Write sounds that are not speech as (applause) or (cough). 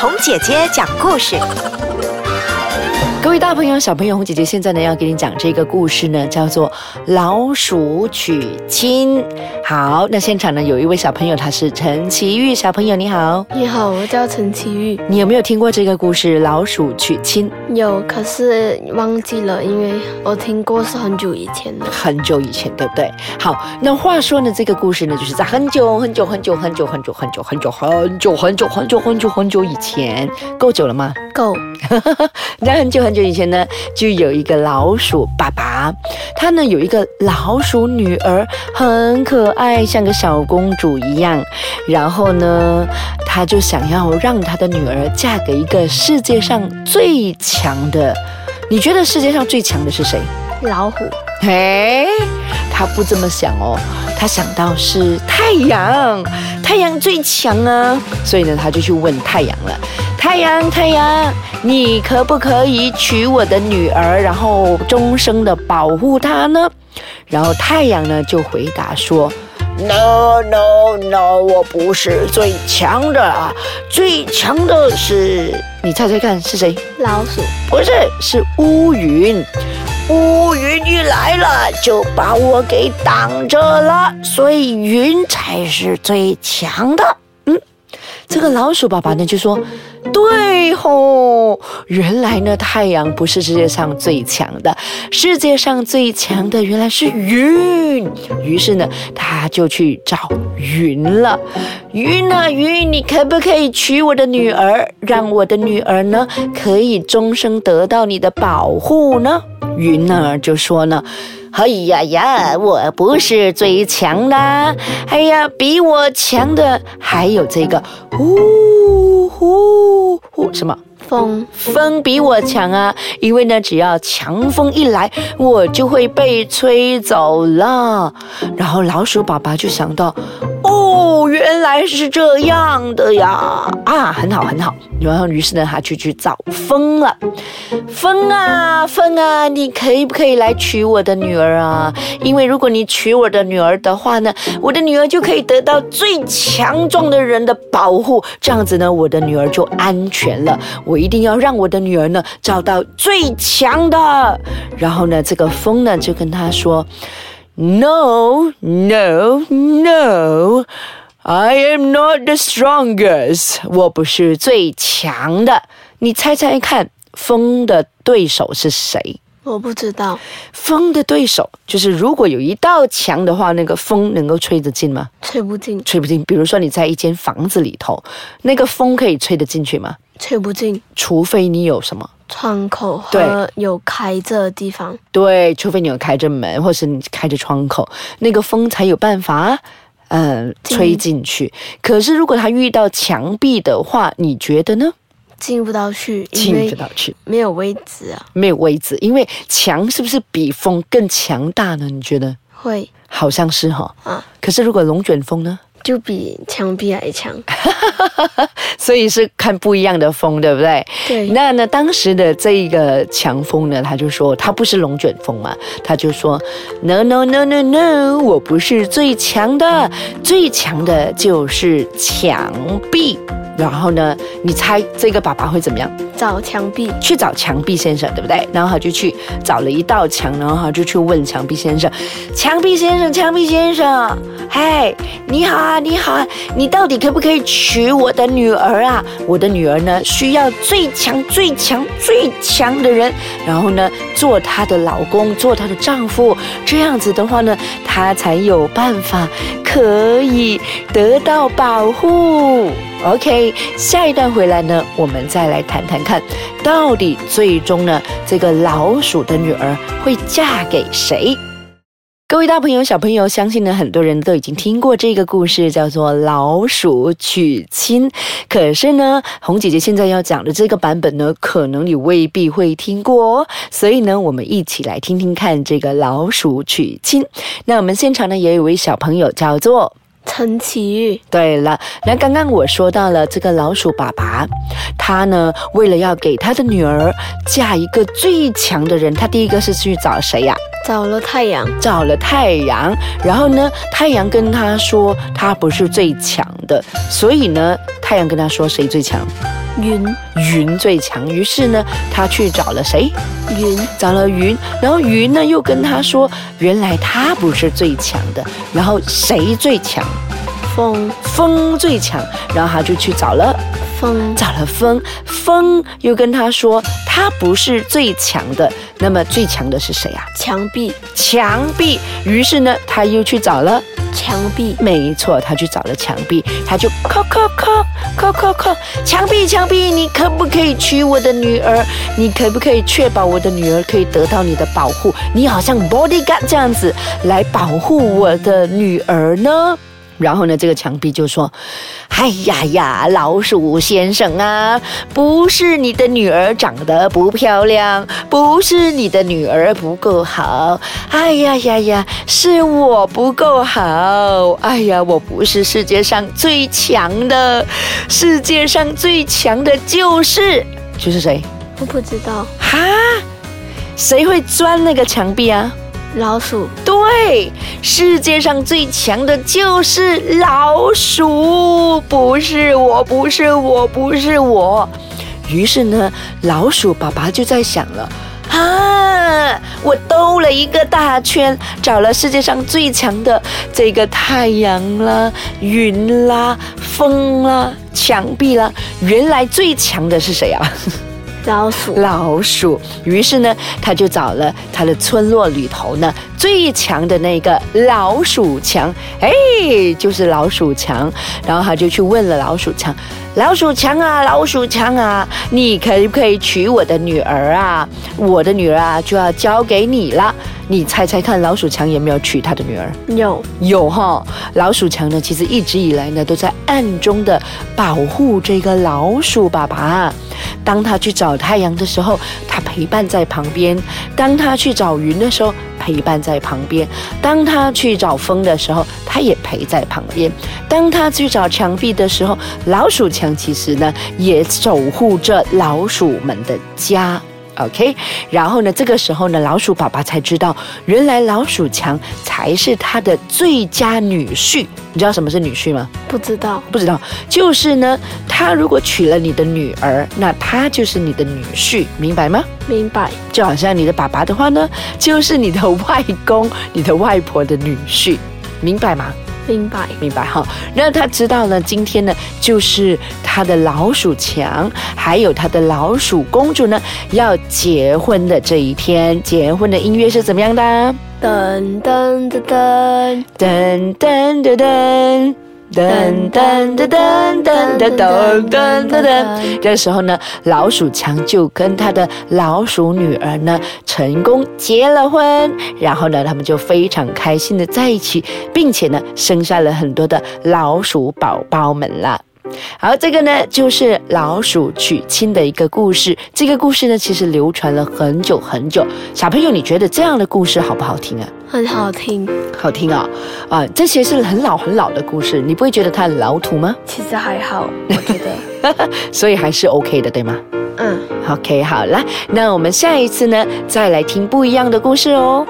同姐姐讲故事。各位大朋友、小朋友，红姐姐现在呢要给你讲这个故事呢，叫做《老鼠娶亲》。好，那现场呢有一位小朋友，他是陈奇玉小朋友，你好，你好，我叫陈奇玉。你有没有听过这个故事《老鼠娶亲》？有，可是忘记了，因为我听过是很久以前的。很久以前，对不对？好，那话说呢，这个故事呢，就是在很久很久很久很久很久很久很久很久很久很久很久很久以前，够久了吗？够。(laughs) 在很久很久以前呢，就有一个老鼠爸爸，他呢有一个老鼠女儿，很可爱，像个小公主一样。然后呢，他就想要让他的女儿嫁给一个世界上最强的。你觉得世界上最强的是谁？老虎。嘿，他不这么想哦，他想到是太阳，太阳最强啊，所以呢，他就去问太阳了。太阳，太阳，你可不可以娶我的女儿，然后终生的保护她呢？然后太阳呢就回答说：No No No，我不是最强的啊，最强的是你猜猜看是谁？老鼠？不是，是乌云。乌云一来了，就把我给挡着了，所以云才是最强的。嗯，这个老鼠爸爸呢就说：“对吼，原来呢太阳不是世界上最强的，世界上最强的原来是云。”于是呢，他就去找云了。云啊云，你可不可以娶我的女儿，让我的女儿呢可以终生得到你的保护呢？云儿就说呢：“哎呀呀，我不是最强的，哎呀，比我强的还有这个呼呼呼什么风？风比我强啊！因为呢，只要强风一来，我就会被吹走了。然后老鼠爸爸就想到。”哦，原来是这样的呀！啊，很好，很好。然后，于是呢，他就去找风了。风啊，风啊，你可以不可以来娶我的女儿啊？因为如果你娶我的女儿的话呢，我的女儿就可以得到最强壮的人的保护，这样子呢，我的女儿就安全了。我一定要让我的女儿呢找到最强的。然后呢，这个风呢就跟他说。No, no, no! I am not the strongest. 我不是最强的。你猜猜看，风的对手是谁？我不知道。风的对手就是，如果有一道墙的话，那个风能够吹得进吗？吹不进，吹不进。比如说你在一间房子里头，那个风可以吹得进去吗？吹不进，除非你有什么？窗口和有开着的地方，对，除非你有开着门，或是你开着窗口，那个风才有办法，嗯，吹进去。可是如果它遇到墙壁的话，你觉得呢？进不到去，进不到去，没有位置啊，没有位置，因为墙是不是比风更强大呢？你觉得？会，好像是哈。啊，可是如果龙卷风呢？就比墙壁还强，(laughs) 所以是看不一样的风，对不对？对。那呢，当时的这一个强风呢，他就说他不是龙卷风嘛，他就说 No No No No No，我不是最强的，最强的就是墙壁。然后呢？你猜这个爸爸会怎么样？找墙壁，去找墙壁先生，对不对？然后他就去找了一道墙，然后他就去问墙壁先生：“墙壁先生，墙壁先生，嗨，你好啊，你好，你到底可不可以娶我的女儿啊？我的女儿呢，需要最强、最强、最强的人，然后呢，做她的老公，做她的丈夫，这样子的话呢，她才有办法可以得到保护。” OK，下一段回来呢，我们再来谈谈看，到底最终呢，这个老鼠的女儿会嫁给谁？各位大朋友、小朋友，相信呢，很多人都已经听过这个故事，叫做《老鼠娶亲》。可是呢，红姐姐现在要讲的这个版本呢，可能你未必会听过哦，所以呢，我们一起来听听看这个《老鼠娶亲》。那我们现场呢，也有位小朋友叫做。陈奇玉，对了，那刚刚我说到了这个老鼠爸爸，他呢为了要给他的女儿嫁一个最强的人，他第一个是去找谁呀？找了太阳，找了太阳，然后呢，太阳跟他说他不是最强的，所以呢，太阳跟他说谁最强？云云最强。于是呢，他去找了谁？云找了云，然后云呢又跟他说，原来他不是最强的，然后谁最强？风风最强，然后他就去找了风找了风，风又跟他说他不是最强的，那么最强的是谁啊？墙壁墙壁。于是呢，他又去找了，墙壁没错，他去找了墙壁，他就叩叩叩叩叩叩，墙壁墙壁，你可不可以娶我的女儿？你可不可以确保我的女儿可以得到你的保护？你好像 bodyguard 这样子来保护我的女儿呢？然后呢，这个墙壁就说：“哎呀呀，老鼠先生啊，不是你的女儿长得不漂亮，不是你的女儿不够好，哎呀呀呀，是我不够好，哎呀，我不是世界上最强的，世界上最强的就是就是谁？我不知道哈？谁会钻那个墙壁啊？”老鼠对，世界上最强的就是老鼠，不是我，不是我，不是我。于是呢，老鼠爸爸就在想了啊，我兜了一个大圈，找了世界上最强的这个太阳啦、云啦、风啦、墙壁啦，原来最强的是谁啊？老鼠老鼠，于是呢，他就找了他的村落里头呢最强的那个老鼠强，哎，就是老鼠强。然后他就去问了老鼠强：“老鼠强啊，老鼠强啊，你可不可以娶我的女儿啊？我的女儿啊就要交给你了。你猜猜看，老鼠强有没有娶他的女儿？有有哈，老鼠强呢，其实一直以来呢都在暗中的保护这个老鼠爸爸。当他去找太阳的时候，他陪伴在旁边；当他去找云的时候，陪伴在旁边；当他去找风的时候，他也陪在旁边；当他去找墙壁的时候，老鼠墙其实呢也守护着老鼠们的家。OK，然后呢，这个时候呢，老鼠爸爸才知道，原来老鼠强才是他的最佳女婿。你知道什么是女婿吗？不知道不知道，就是呢，他如果娶了你的女儿，那他就是你的女婿，明白吗？明白就好像你的爸爸的话呢，就是你的外公、你的外婆的女婿，明白吗？明白明白哈。那他知道呢，今天呢，就是他的老鼠强，还有他的老鼠公主呢，要结婚的这一天。结婚的音乐是怎么样的？噔噔噔噔噔噔噔噔。噔噔噔噔噔噔噔噔噔，这时候呢，老鼠强就跟他的老鼠女儿呢成功结了婚，然后呢，他们就非常开心的在一起，并且呢，生下了很多的老鼠宝宝们了。好，这个呢就是老鼠娶亲的一个故事。这个故事呢，其实流传了很久很久。小朋友，你觉得这样的故事好不好听啊？很好听，好听啊、啊！这些是很老很老的故事，你不会觉得它很老土吗？其实还好，我觉得 (laughs) 所以还是 OK 的，对吗嗯。？OK，好啦，那我们下一次呢，再来听不一样的故事哦。